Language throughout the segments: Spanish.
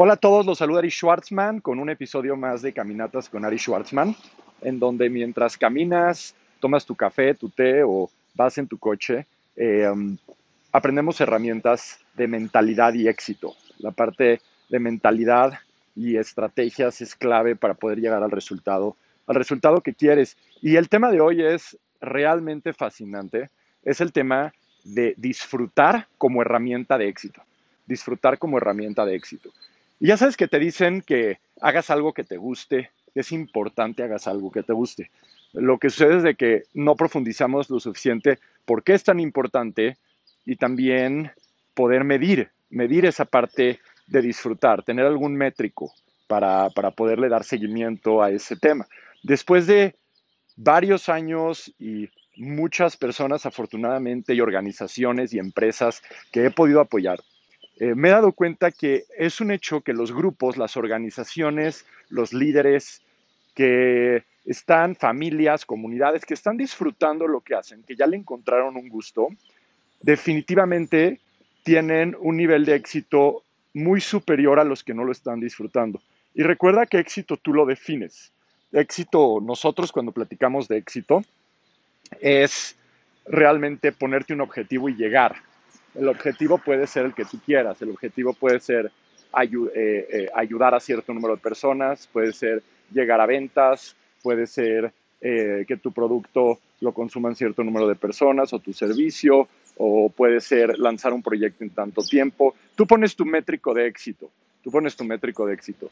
Hola a todos, los saluda Ari Schwartzman con un episodio más de Caminatas con Ari Schwartzman, en donde mientras caminas, tomas tu café, tu té o vas en tu coche, eh, um, aprendemos herramientas de mentalidad y éxito. La parte de mentalidad y estrategias es clave para poder llegar al resultado, al resultado que quieres. Y el tema de hoy es realmente fascinante. Es el tema de disfrutar como herramienta de éxito. Disfrutar como herramienta de éxito. Y ya sabes que te dicen que hagas algo que te guste, es importante hagas algo que te guste. Lo que sucede es de que no profundizamos lo suficiente por qué es tan importante y también poder medir, medir esa parte de disfrutar, tener algún métrico para, para poderle dar seguimiento a ese tema. Después de varios años y muchas personas afortunadamente y organizaciones y empresas que he podido apoyar, eh, me he dado cuenta que es un hecho que los grupos, las organizaciones, los líderes que están, familias, comunidades que están disfrutando lo que hacen, que ya le encontraron un gusto, definitivamente tienen un nivel de éxito muy superior a los que no lo están disfrutando. Y recuerda que éxito tú lo defines. Éxito, nosotros cuando platicamos de éxito, es realmente ponerte un objetivo y llegar. El objetivo puede ser el que tú quieras, el objetivo puede ser eh, eh, ayudar a cierto número de personas, puede ser llegar a ventas, puede ser eh, que tu producto lo consuman cierto número de personas o tu servicio, o puede ser lanzar un proyecto en tanto tiempo. Tú pones tu métrico de éxito, tú pones tu métrico de éxito.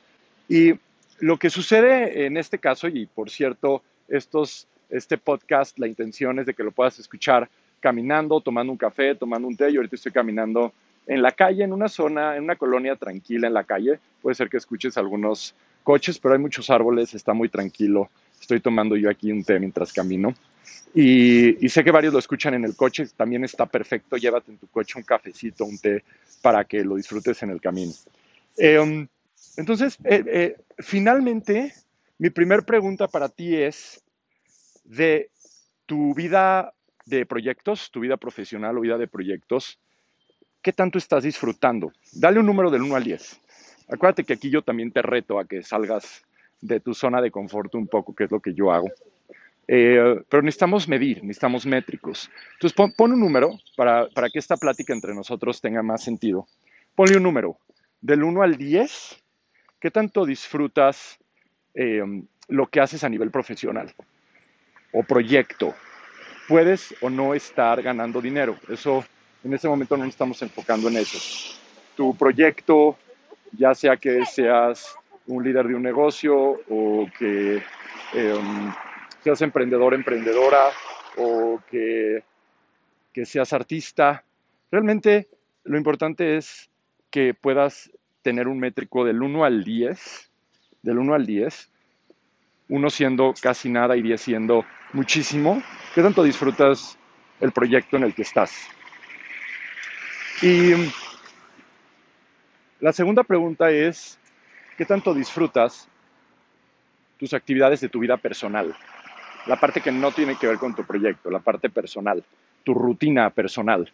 Y lo que sucede en este caso, y por cierto, este podcast, la intención es de que lo puedas escuchar caminando, tomando un café, tomando un té. Yo ahorita estoy caminando en la calle, en una zona, en una colonia tranquila en la calle. Puede ser que escuches algunos coches, pero hay muchos árboles, está muy tranquilo. Estoy tomando yo aquí un té mientras camino. Y, sé que varios lo escuchan en el coche, también está perfecto. Llévate en tu coche un cafecito, un té, para que lo disfrutes en el camino. Em, entonces, eh, eh, finalmente, mi primer pregunta para ti es de tu vida de proyectos, tu vida profesional o vida de proyectos, ¿qué tanto estás disfrutando? Dale un número del 1 al 10. Acuérdate que aquí yo también te reto a que salgas de tu zona de confort un poco, que es lo que yo hago. Eh, pero necesitamos medir, necesitamos métricos. Entonces pon, un número para, que esta plática entre nosotros tenga más sentido. Ponle un número. Del 1 al 10, ¿qué tanto disfrutas eh, lo que haces a nivel profesional o proyecto? Puedes o no estar ganando dinero. Eso, en este momento no nos estamos enfocando en eso. Tu proyecto, ya sea que seas un líder de un negocio o que em, seas emprendedor, emprendedora o que, que seas artista, realmente lo importante es que puedas tener un métrico del 1 al 10, del 1 al 10, uno siendo casi nada y 10 siendo muchísimo, ¿qué tanto disfrutas el proyecto en el que estás? Y la segunda pregunta es, ¿qué tanto disfrutas tus actividades de tu vida personal? La parte que no tiene que ver con tu proyecto, la parte personal, tu rutina personal.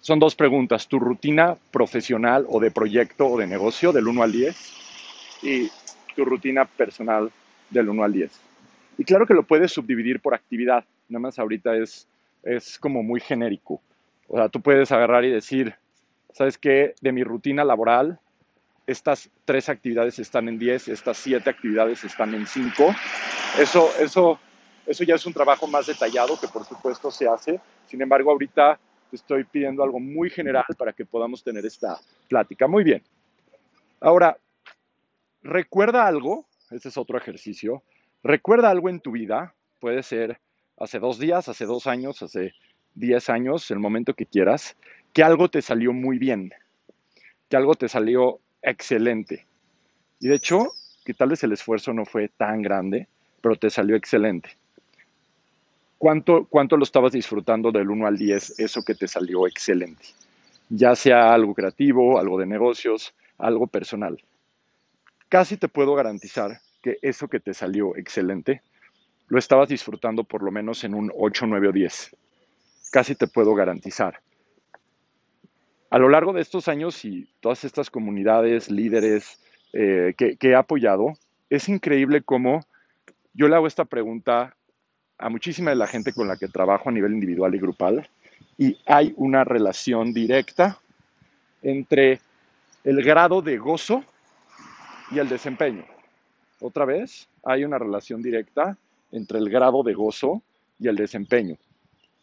Son dos preguntas, tu rutina profesional o de proyecto o de negocio del 1 al 10 y tu rutina personal del 1 al 10. Y claro que lo puedes subdividir por actividad, nada más ahorita es, es como muy genérico. O sea, tú puedes agarrar y decir, ¿sabes qué? De mi rutina laboral, estas tres actividades están en 10, estas siete actividades están en 5. Eso, eso, eso ya es un trabajo más detallado que por supuesto se hace. Sin embargo, ahorita te estoy pidiendo algo muy general para que podamos tener esta plática. Muy bien. Ahora, recuerda algo, este es otro ejercicio, Recuerda algo en tu vida, puede ser hace dos días, hace dos años, hace diez años, el momento que quieras, que algo te salió muy bien, que algo te salió excelente. Y de hecho, que tal vez el esfuerzo no fue tan grande, pero te salió excelente. ¿Cuánto, cuánto lo estabas disfrutando del 1 al 10, eso que te salió excelente? Ya sea algo creativo, algo de negocios, algo personal. Casi te puedo garantizar que eso que te salió excelente, lo estabas disfrutando por lo menos en un 8, 9 o 10. Casi te puedo garantizar. a lo largo de estos años y todas estas comunidades, líderes eh, que, que he apoyado, es increíble cómo yo le hago esta pregunta a muchísima de la gente con la que trabajo a nivel individual y grupal y hay una relación directa entre el grado de gozo y el desempeño. Otra vez, hay una relación directa entre el grado de gozo y el desempeño.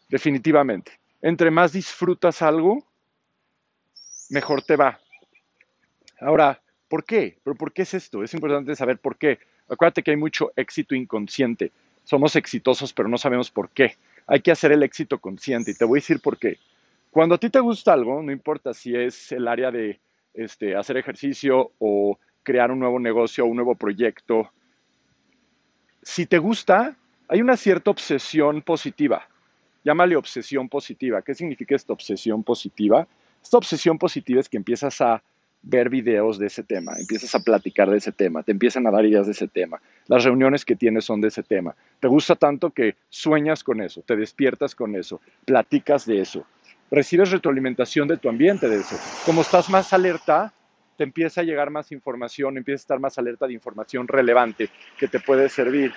Definitivamente. Entre más disfrutas algo, mejor te va. Ahora, ¿por qué? ¿Pero por qué es esto? Es importante saber por qué. Acuérdate que hay mucho éxito inconsciente. Somos exitosos, pero no sabemos por qué. Hay que hacer el éxito consciente y te voy a decir por qué. Cuando a ti te gusta algo, no importa si es el área de este, hacer ejercicio o crear un nuevo negocio un nuevo proyecto, si te gusta, hay una cierta obsesión positiva. Llámale obsesión positiva. ¿Qué significa esta obsesión positiva? Esta obsesión positiva es que empiezas a ver videos de ese tema, empiezas a platicar de ese tema, te empiezan a dar ideas de ese tema, las reuniones que tienes son de ese tema, te gusta tanto que sueñas con eso, te despiertas con eso, platicas de eso, recibes retroalimentación de tu ambiente de eso. Como estás más alerta, te empieza a llegar más información, empiezas a estar más alerta de información relevante que te puede servir.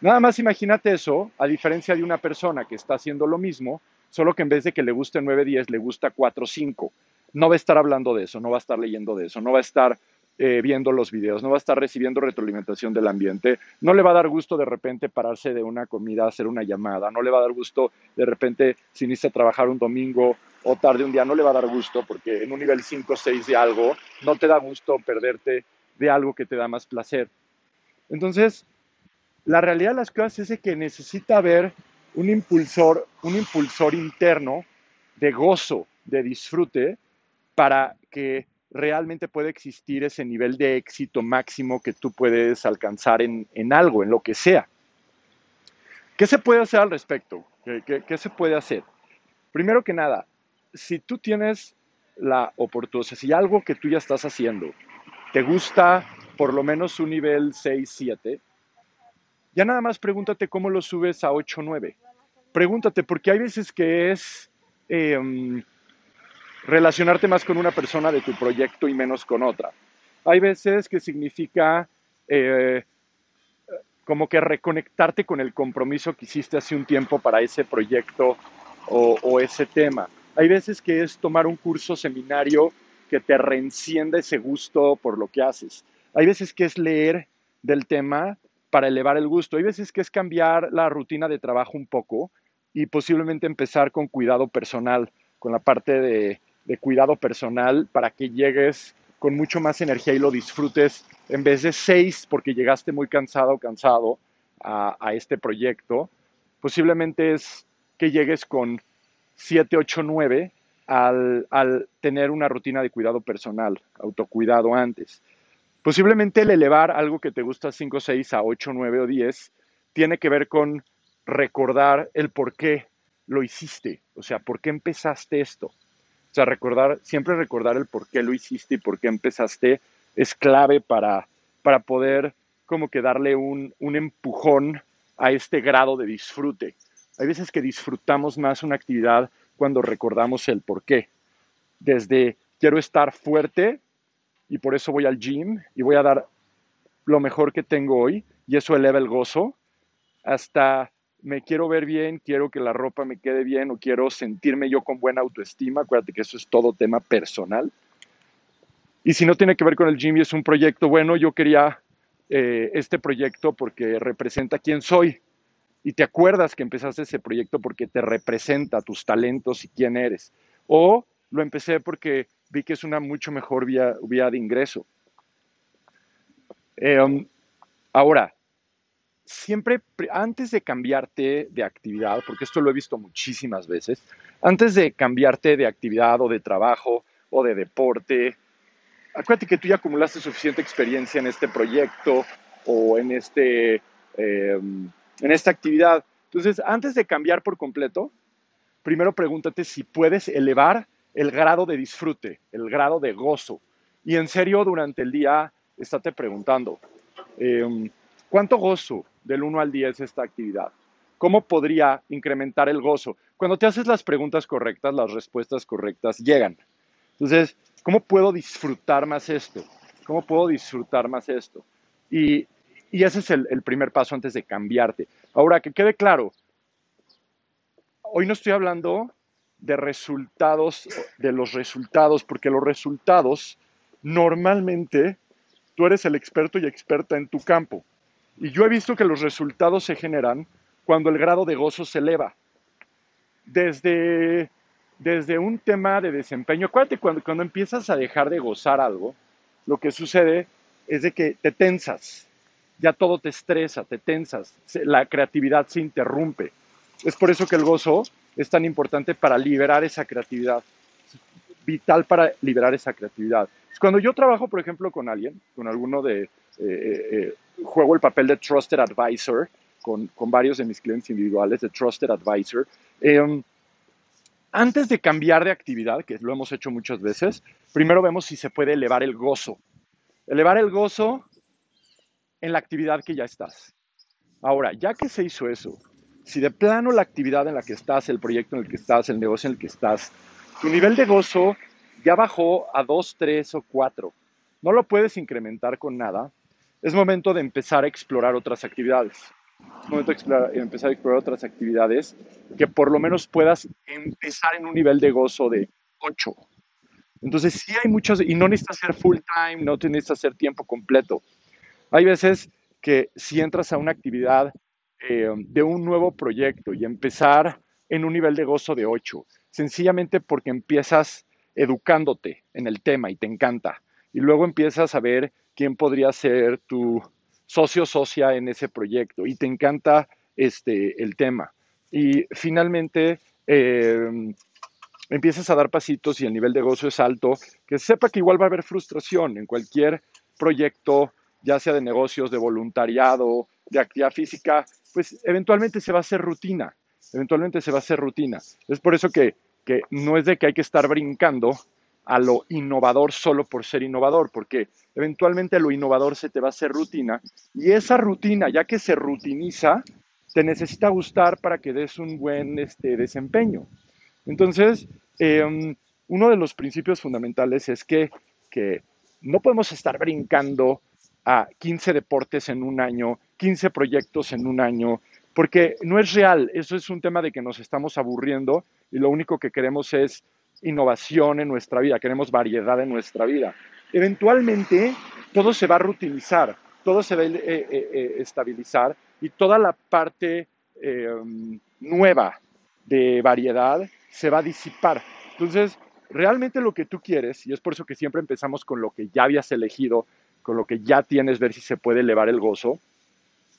Nada más imagínate eso, a diferencia de una persona que está haciendo lo mismo, solo que en vez de que le guste 9, 10, le gusta 4, 5 no va a estar hablando de eso, no va a estar leyendo de eso, no va a estar eh, viendo los videos, no va a estar recibiendo retroalimentación del ambiente, no le va a dar gusto de repente pararse de una comida, hacer una llamada, no le va a dar gusto de repente si necesita trabajar un domingo o tarde un día, no le va a dar gusto porque en un nivel 5 o 6 de algo no te da gusto perderte de algo que te da más placer. Entonces, la realidad de las cosas es que necesita haber un impulsor, un impulsor interno de gozo, de disfrute, para que realmente pueda existir ese nivel de éxito máximo que tú puedes alcanzar en, algo, en lo que sea. ¿Qué se puede hacer al respecto? ¿Qué, se puede hacer? Primero que nada, si tú tienes la oportunidad, si algo que tú ya estás haciendo te gusta por lo menos un nivel 6, 7, ya nada más pregúntate cómo lo subes a 8, 9. Pregúntate, porque hay veces que es em, relacionarte más con una persona de tu proyecto y menos con otra. Hay veces que significa eh, como que reconectarte con el compromiso que hiciste hace un tiempo para ese proyecto o, o ese tema. Hay veces que es tomar un curso, seminario que te reencienda ese gusto por lo que haces. Hay veces que es leer del tema para elevar el gusto. Hay veces que es cambiar la rutina de trabajo un poco y posiblemente empezar con cuidado personal, con la parte de de cuidado personal para que llegues con mucho más energía y lo disfrutes en vez de seis porque llegaste muy cansado o cansado a, este proyecto. Posiblemente es que llegues con siete, ocho, nueve al, al tener una rutina de cuidado personal, autocuidado antes. Posiblemente el elevar algo que te gusta 5, 6 a 8, 9 o 10 tiene que ver con recordar el por qué lo hiciste, o sea, por qué empezaste esto. O sea, recordar, siempre recordar el por qué lo hiciste y por qué empezaste es clave para, para poder como que darle un empujón a este grado de disfrute. Hay veces que disfrutamos más una actividad cuando recordamos el por qué. Desde quiero estar fuerte y por eso voy al gym y voy a dar lo mejor que tengo hoy y eso eleva el gozo, hasta me quiero ver bien, quiero que la ropa me quede bien o quiero sentirme yo con buena autoestima. Acuérdate que eso es todo tema personal. Y si no tiene que ver con el gym y es un proyecto, bueno, yo quería eh, este proyecto porque representa quién soy. Y te acuerdas que empezaste ese proyecto porque te representa tus talentos y quién eres. O lo empecé porque vi que es una mucho mejor vía, vía de ingreso. Eh, um, ahora, siempre antes de cambiarte de actividad, porque esto lo he visto muchísimas veces, antes de cambiarte de actividad o de trabajo o de deporte, acuérdate que tú ya acumulaste suficiente experiencia en este proyecto o en, este, em, en esta actividad. Entonces, antes de cambiar por completo, primero pregúntate si puedes elevar el grado de disfrute, el grado de gozo. Y en serio, durante el día, estate preguntando, em, ¿cuánto gozo del 1 al 10 esta actividad? ¿Cómo podría incrementar el gozo? cuando te haces las preguntas correctas, las respuestas correctas llegan. Entonces, ¿cómo puedo disfrutar más esto? ¿Cómo puedo disfrutar más esto? Y, ese es el, primer paso antes de cambiarte. Ahora, que quede claro, hoy no estoy hablando de resultados, de los resultados, porque los resultados normalmente tú eres el experto y experta en tu campo. Y yo he visto que los resultados se generan cuando el grado de gozo se eleva. Desde, desde un tema de desempeño, acuérdate, cuando, cuando empiezas a dejar de gozar algo, lo que sucede es de que te tensas, ya todo te estresa, te tensas, la creatividad se interrumpe. Es por eso que el gozo es tan importante para liberar esa creatividad, vital para liberar esa creatividad. Cuando yo trabajo, por ejemplo, con alguien, con alguno de, eh, eh, eh, juego el papel de Trusted Advisor con, con, varios de mis clientes individuales, de Trusted Advisor, em, antes de cambiar de actividad, que lo hemos hecho muchas veces, primero vemos si se puede elevar el gozo. Elevar el gozo en la actividad que ya estás. Ahora, ya que se hizo eso, si de plano la actividad en la que estás, el proyecto en el que estás, el negocio en el que estás, tu nivel de gozo ya bajó a 2, 3 o 4, no lo puedes incrementar con nada, es momento de empezar a explorar otras actividades es momento de empezar a explorar otras actividades que por lo menos puedas empezar en un nivel de gozo de 8. Entonces, sí hay muchos, y no necesitas hacer full time, no necesitas hacer tiempo completo. Hay veces que si entras a una actividad eh, de un nuevo proyecto y empezar en un nivel de gozo de 8, sencillamente porque empiezas educándote en el tema y te encanta. Y luego empiezas a ver quién podría ser tu socio socia en ese proyecto y te encanta este, el tema. Y finalmente em, empiezas a dar pasitos y el nivel de gozo es alto, que sepa que igual va a haber frustración en cualquier proyecto, ya sea de negocios, de voluntariado, de actividad física, pues eventualmente se va a hacer rutina, eventualmente se va a hacer rutina. Es por eso que, que no es de que hay que estar brincando a lo innovador solo por ser innovador, porque eventualmente lo innovador se te va a hacer rutina y esa rutina, ya que se rutiniza, te necesita gustar para que des un buen este, desempeño. Entonces, em, uno de los principios fundamentales es que, que no podemos estar brincando a 15 deportes en un año, 15 proyectos en un año, porque no es real. Eso es un tema de que nos estamos aburriendo y lo único que queremos es innovación en nuestra vida, queremos variedad en nuestra vida. Eventualmente todo se va a rutinizar, todo se va a eh, eh, eh, estabilizar y toda la parte nueva de variedad se va a disipar. Entonces, realmente lo que tú quieres, y es por eso que siempre empezamos con lo que ya habías elegido, con lo que ya tienes, ver si se puede elevar el gozo,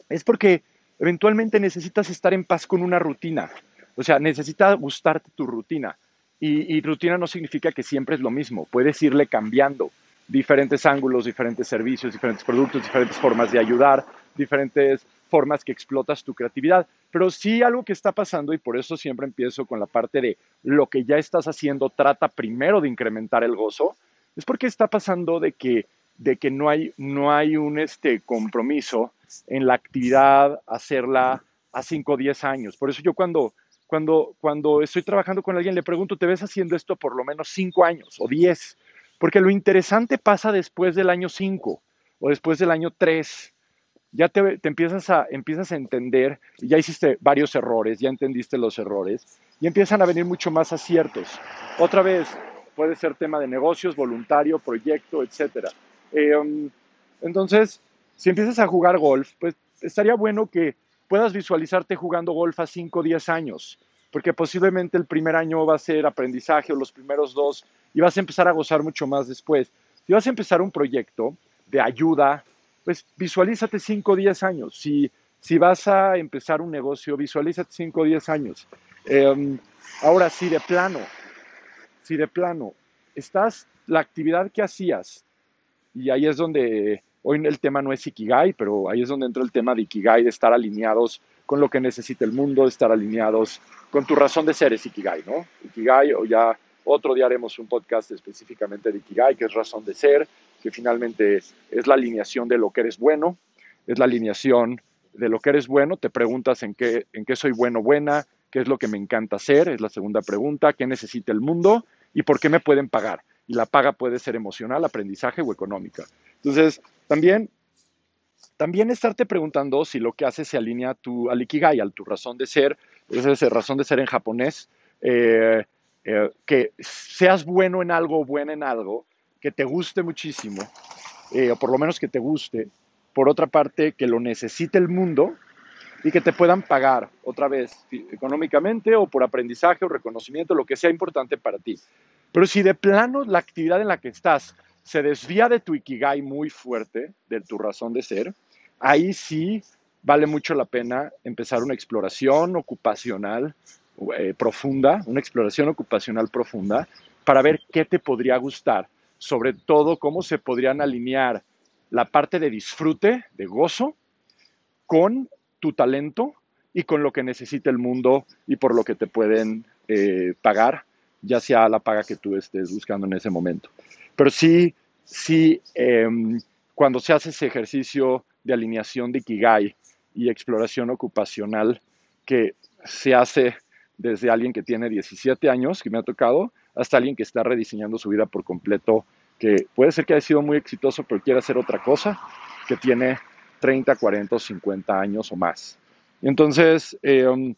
es porque eventualmente necesitas estar en paz con una rutina. O sea, necesita gustarte tu rutina. Y, rutina no significa que siempre es lo mismo, puedes irle cambiando diferentes ángulos, diferentes servicios, diferentes productos, diferentes formas de ayudar, diferentes formas que explotas tu creatividad. Pero sí algo que está pasando, y por eso siempre empiezo con la parte de lo que ya estás haciendo, trata primero de incrementar el gozo, es porque está pasando de que, de que no, hay, no hay un este, compromiso en la actividad, hacerla a 5 o 10 años. Por eso yo cuando cuando, cuando estoy trabajando con alguien, le pregunto, ¿te ves haciendo esto por lo menos cinco años o diez? Porque lo interesante pasa después del año cinco o después del año tres. Ya te, empiezas, a, empiezas a entender, ya hiciste varios errores, ya entendiste los errores, y empiezan a venir mucho más aciertos. Otra vez, puede ser tema de negocios, voluntario, proyecto, etc. Em, entonces, si empiezas a jugar golf, pues estaría bueno que puedas visualizarte jugando golf a 5 o 10 años, porque posiblemente el primer año va a ser aprendizaje o los primeros dos y vas a empezar a gozar mucho más después. Si vas a empezar un proyecto de ayuda, pues visualízate 5 o 10 años. Si, si vas a empezar un negocio, visualízate 5 o 10 años. Em, ahora, si de plano, si de plano, estás, la actividad que hacías, y ahí es donde Hoy el tema no es Ikigai, pero ahí es donde entra el tema de Ikigai, de estar alineados con lo que necesita el mundo, de estar alineados con tu razón de ser es Ikigai, ¿no? Ikigai, o ya otro día haremos un podcast específicamente de Ikigai, que es razón de ser, que finalmente es la alineación de lo que eres bueno, es la alineación de lo que eres bueno, te preguntas en qué, en qué soy bueno, buena, ¿Qué es lo que me encanta hacer? Es la segunda pregunta. ¿Qué necesita el mundo? ¿Y por qué me pueden pagar? Y la paga puede ser emocional, aprendizaje o económica. Entonces, también, también estarte preguntando si lo que haces se alinea a tu, al ikigai, a tu razón de ser. Esa es razón de ser en japonés. Eh, eh, que seas bueno en algo o buena en algo, que te guste muchísimo, eh, o por lo menos que te guste. Por otra parte, que lo necesite el mundo y que te puedan pagar otra vez económicamente o por aprendizaje o reconocimiento, lo que sea importante para ti. Pero si de plano la actividad en la que estás se desvía de tu ikigai muy fuerte, de tu razón de ser, ahí sí vale mucho la pena empezar una exploración ocupacional eh, profunda, una exploración ocupacional profunda, para ver qué te podría gustar, sobre todo cómo se podrían alinear la parte de disfrute, de gozo, con tu talento y con lo que necesita el mundo y por lo que te pueden eh, pagar, ya sea la paga que tú estés buscando en ese momento. Pero sí, sí, em, cuando se hace ese ejercicio de alineación de Ikigai y exploración ocupacional que se hace desde alguien que tiene 17 años, que me ha tocado, hasta alguien que está rediseñando su vida por completo, que puede ser que haya sido muy exitoso, pero quiere hacer otra cosa, que tiene 30, 40 50 años o más. Entonces, em,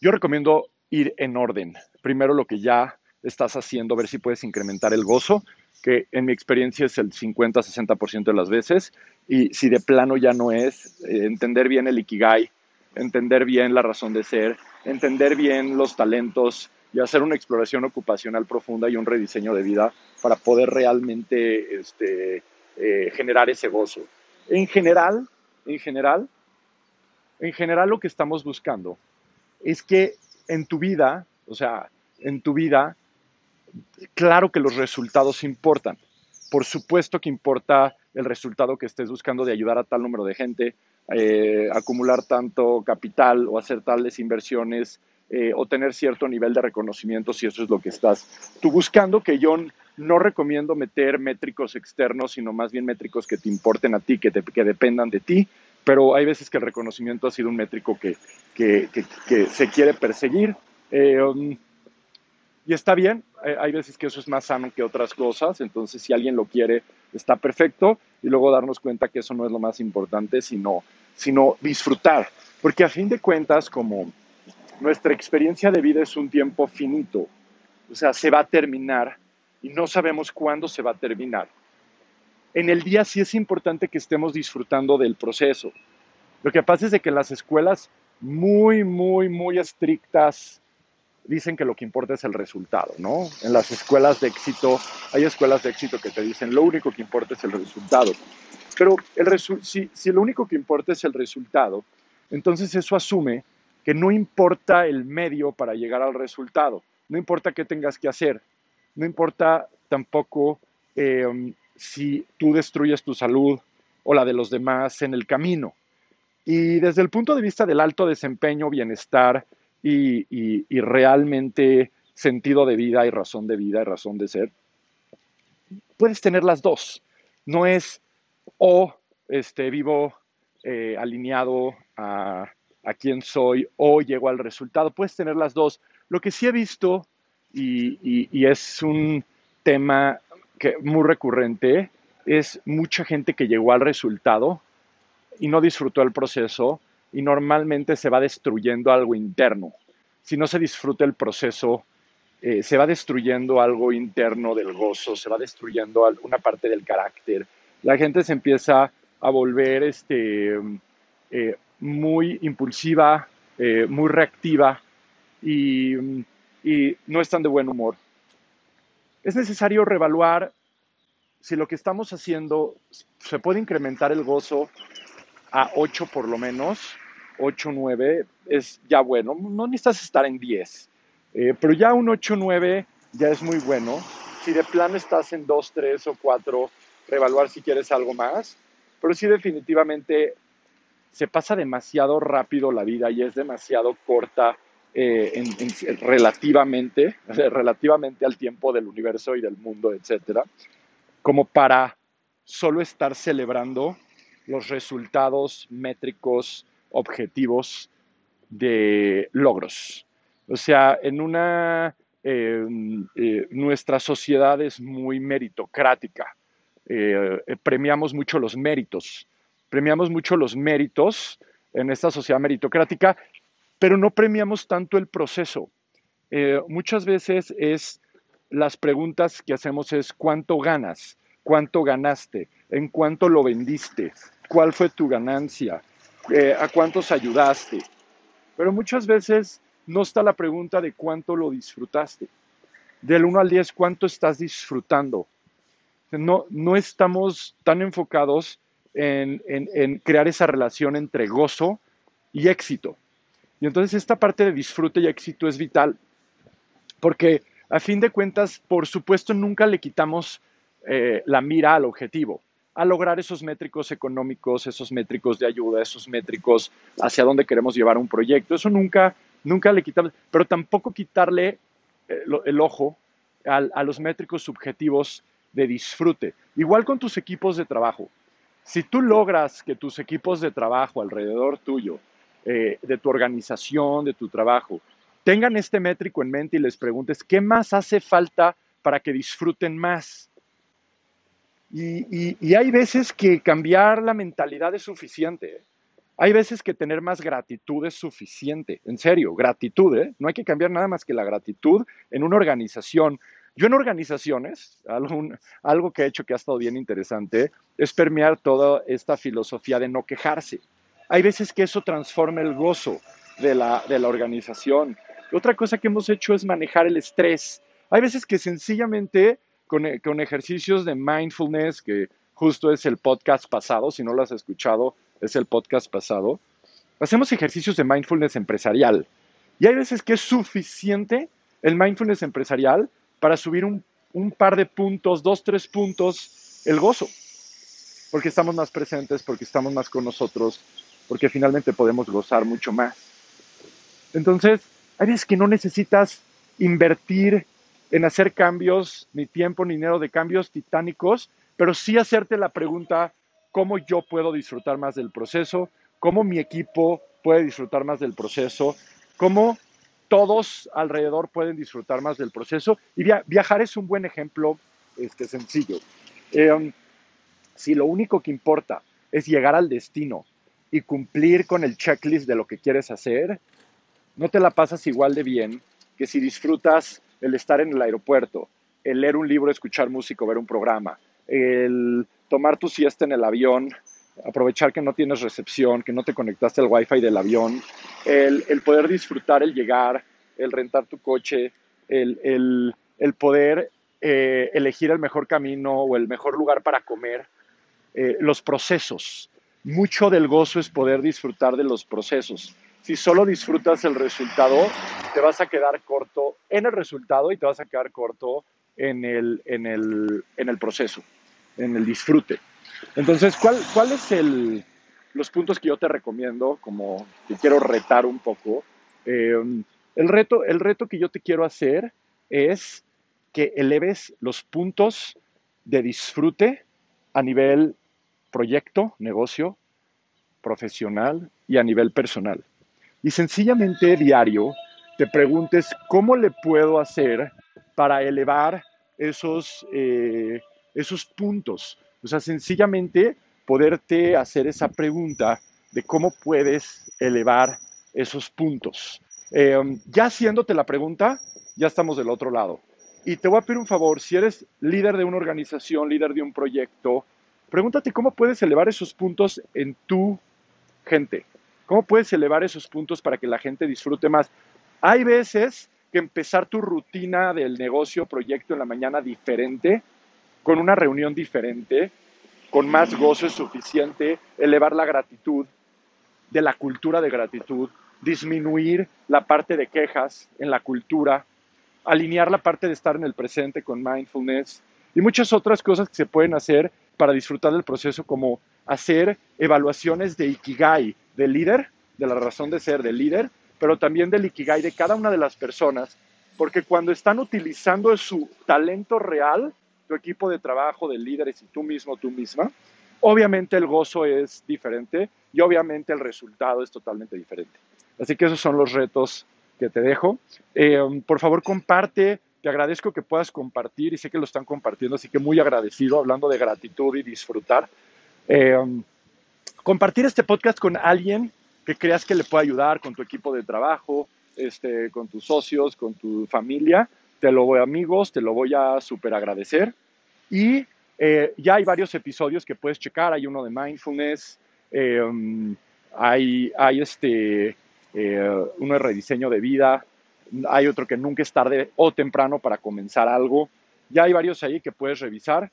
yo recomiendo ir en orden. Primero lo que ya estás haciendo, ver si puedes incrementar el gozo, que en mi experiencia es el 50-60% de las veces. Y si de plano ya no es, eh, entender bien el ikigai, entender bien la razón de ser, entender bien los talentos y hacer una exploración ocupacional profunda y un rediseño de vida para poder realmente este, eh, generar ese gozo. En general, en general, en general lo que estamos buscando es que en tu vida, o sea, en tu vida, claro que los resultados importan. Por supuesto que importa el resultado que estés buscando de ayudar a tal número de gente, eh, acumular tanto capital o hacer tales inversiones eh, o tener cierto nivel de reconocimiento si eso es lo que estás tú buscando, que yo no recomiendo meter métricos externos, sino más bien métricos que te importen a ti, que, que dependan de ti, pero hay veces que el reconocimiento ha sido un métrico que, que, se quiere perseguir. Eh, um, y está bien, eh, hay veces que eso es más sano que otras cosas, entonces si alguien lo quiere, está perfecto, y luego darnos cuenta que eso no es lo más importante, sino, sino disfrutar, porque a fin de cuentas, como nuestra experiencia de vida es un tiempo finito, o sea, se va a terminar y no sabemos cuándo se va a terminar. En el día sí es importante que estemos disfrutando del proceso. Lo que pasa es de que las escuelas muy, muy, muy estrictas dicen que lo que importa es el resultado, ¿no? En las escuelas de éxito, hay escuelas de éxito que te dicen lo único que importa es el resultado. Pero si lo único que importa es el resultado, entonces eso asume que no importa el medio para llegar al resultado, no importa qué tengas que hacer, no importa tampoco em, si tú destruyes tu salud o la de los demás en el camino. Y desde el punto de vista del alto desempeño, bienestar y, realmente sentido de vida y razón de vida y razón de ser, puedes tener las dos. No es o este, vivo eh, alineado a, a quién soy o llego al resultado. Puedes tener las dos. Lo que sí he visto y, es un tema que, muy recurrente, es mucha gente que llegó al resultado y no disfrutó el proceso y normalmente se va destruyendo algo interno. Si no se disfruta el proceso, eh, se va destruyendo algo interno del gozo, se va destruyendo una parte del carácter. La gente se empieza a volver este, eh, muy impulsiva, eh, muy reactiva y y no están de buen humor. Es necesario reevaluar si lo que estamos haciendo se puede incrementar el gozo a 8 por lo menos, 8, 9 es ya bueno, no necesitas estar en 10, eh, pero ya un 8, 9 ya es muy bueno. Si de plano estás en 2, 3 o 4, reevaluar si quieres algo más, pero sí definitivamente se pasa demasiado rápido la vida y es demasiado corta eh, en, relativamente, relativamente al tiempo del universo y del mundo, etcétera, como para solo estar celebrando los resultados métricos objetivos de logros. O sea, en una, em, eh, nuestra sociedad es muy meritocrática. Eh, premiamos mucho los méritos. Premiamos mucho los méritos en esta sociedad meritocrática, pero no premiamos tanto el proceso. Eh, muchas veces es las preguntas que hacemos es cuánto ganas, cuánto ganaste, en cuánto lo vendiste, cuál fue tu ganancia, a cuántos ayudaste. Pero muchas veces no está la pregunta de cuánto lo disfrutaste. Del 1 al 10, ¿cuánto estás disfrutando? No, no estamos tan enfocados en, en crear esa relación entre gozo y éxito. Y entonces esta parte de disfrute y éxito es vital, porque a fin de cuentas, por supuesto, nunca le quitamos eh, la mira al objetivo, a lograr esos métricos económicos, esos métricos de ayuda, esos métricos hacia dónde queremos llevar un proyecto. Eso nunca, nunca le quitamos, pero tampoco quitarle eh, el, ojo a los métricos subjetivos de disfrute. Igual con tus equipos de trabajo. Si tú logras que tus equipos de trabajo alrededor tuyo, eh, de tu organización, de tu trabajo, tengan este métrico en mente y les preguntes, ¿qué más hace falta para que disfruten más? Y, y hay veces que cambiar la mentalidad es suficiente. ¿eh? Hay veces que tener más gratitud es suficiente, en serio, gratitud, ¿eh? No hay que cambiar nada más que la gratitud en una organización. Yo en organizaciones, algo, que he hecho que ha estado bien interesante, es permear toda esta filosofía de no quejarse. Hay veces que eso transforma el gozo de la, de la organización. Otra cosa que hemos hecho es manejar el estrés. Hay veces que sencillamente con, con ejercicios de mindfulness, que justo es el podcast pasado, si no lo has escuchado, es el podcast pasado, hacemos ejercicios de mindfulness empresarial. Y hay veces que es suficiente el mindfulness empresarial para subir un, par de puntos, dos, tres puntos, el gozo. Porque estamos más presentes, porque estamos más con nosotros, porque finalmente podemos gozar mucho más. Entonces, hay veces que no necesitas invertir en hacer cambios, ni tiempo, ni dinero de cambios titánicos, pero sí hacerte la pregunta, cómo yo puedo disfrutar más del proceso, cómo mi equipo puede disfrutar más del proceso, cómo todos alrededor pueden disfrutar más del proceso. Y viajar es un buen ejemplo este, sencillo. Em, si lo único que importa es llegar al destino y cumplir con el checklist de lo que quieres hacer, no te la pasas igual de bien que si disfrutas el estar en el aeropuerto, el leer un libro, escuchar música, ver un programa, el tomar tu siesta en el avión, aprovechar que no tienes recepción, que no te conectaste al wifi del avión, el, poder disfrutar el llegar, el rentar tu coche, el, poder eh, elegir el mejor camino o el mejor lugar para comer, eh, los procesos. Mucho del gozo es poder disfrutar de los procesos. Si solo disfrutas el resultado, te vas a quedar corto en el resultado y te vas a quedar corto en el, en el proceso en el disfrute. Entonces, ¿cuáles cuál es el, los puntos que yo te recomiendo? Como que quiero retar un poco. Eh, el, reto, el reto que yo te quiero hacer es que eleves los puntos de disfrute a nivel proyecto, negocio, profesional y a nivel personal. Y sencillamente diario te preguntes cómo le puedo hacer para elevar esos, eh, esos puntos. O sea, sencillamente poderte hacer esa pregunta de cómo puedes elevar esos puntos. Em, ya haciéndote la pregunta, ya estamos del otro lado. Y te voy a pedir un favor, si eres líder de una organización, líder de un proyecto, pregúntate cómo puedes elevar esos puntos en tu gente. ¿Cómo puedes elevar esos puntos para que la gente disfrute más? Hay veces que empezar tu rutina del negocio, proyecto en la mañana diferente con una reunión diferente, con más gozo es suficiente, elevar la gratitud, de la cultura de gratitud, disminuir la parte de quejas en la cultura, alinear la parte de estar en el presente con mindfulness y muchas otras cosas que se pueden hacer para disfrutar del proceso, como hacer evaluaciones de Ikigai del líder, de la razón de ser del líder, pero también del Ikigai de cada una de las personas, porque cuando están utilizando su talento real, equipo de trabajo de líderes y tú mismo, tú misma, obviamente el gozo es diferente y obviamente el resultado es totalmente diferente. Así que esos son los retos que te dejo. Eh, por favor, comparte. Te agradezco que puedas compartir y sé que lo están compartiendo, así que muy agradecido, hablando de gratitud y disfrutar. Eh, compartir este podcast con alguien que creas que le pueda ayudar, con tu equipo de trabajo, este, con tus socios, con tu familia. Te lo voy, amigos, te lo voy a súper agradecer. Y eh, ya hay varios episodios que puedes checar. Hay uno de mindfulness, hay, hay este, uno de rediseño de vida, hay otro que nunca es tarde o temprano para comenzar algo. Ya hay varios ahí que puedes revisar.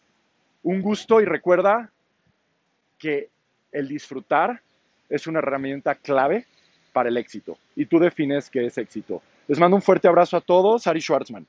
Un gusto y recuerda que el disfrutar es una herramienta clave para el éxito y tú defines qué es éxito. Les mando un fuerte abrazo a todos, Ari Schwartzman.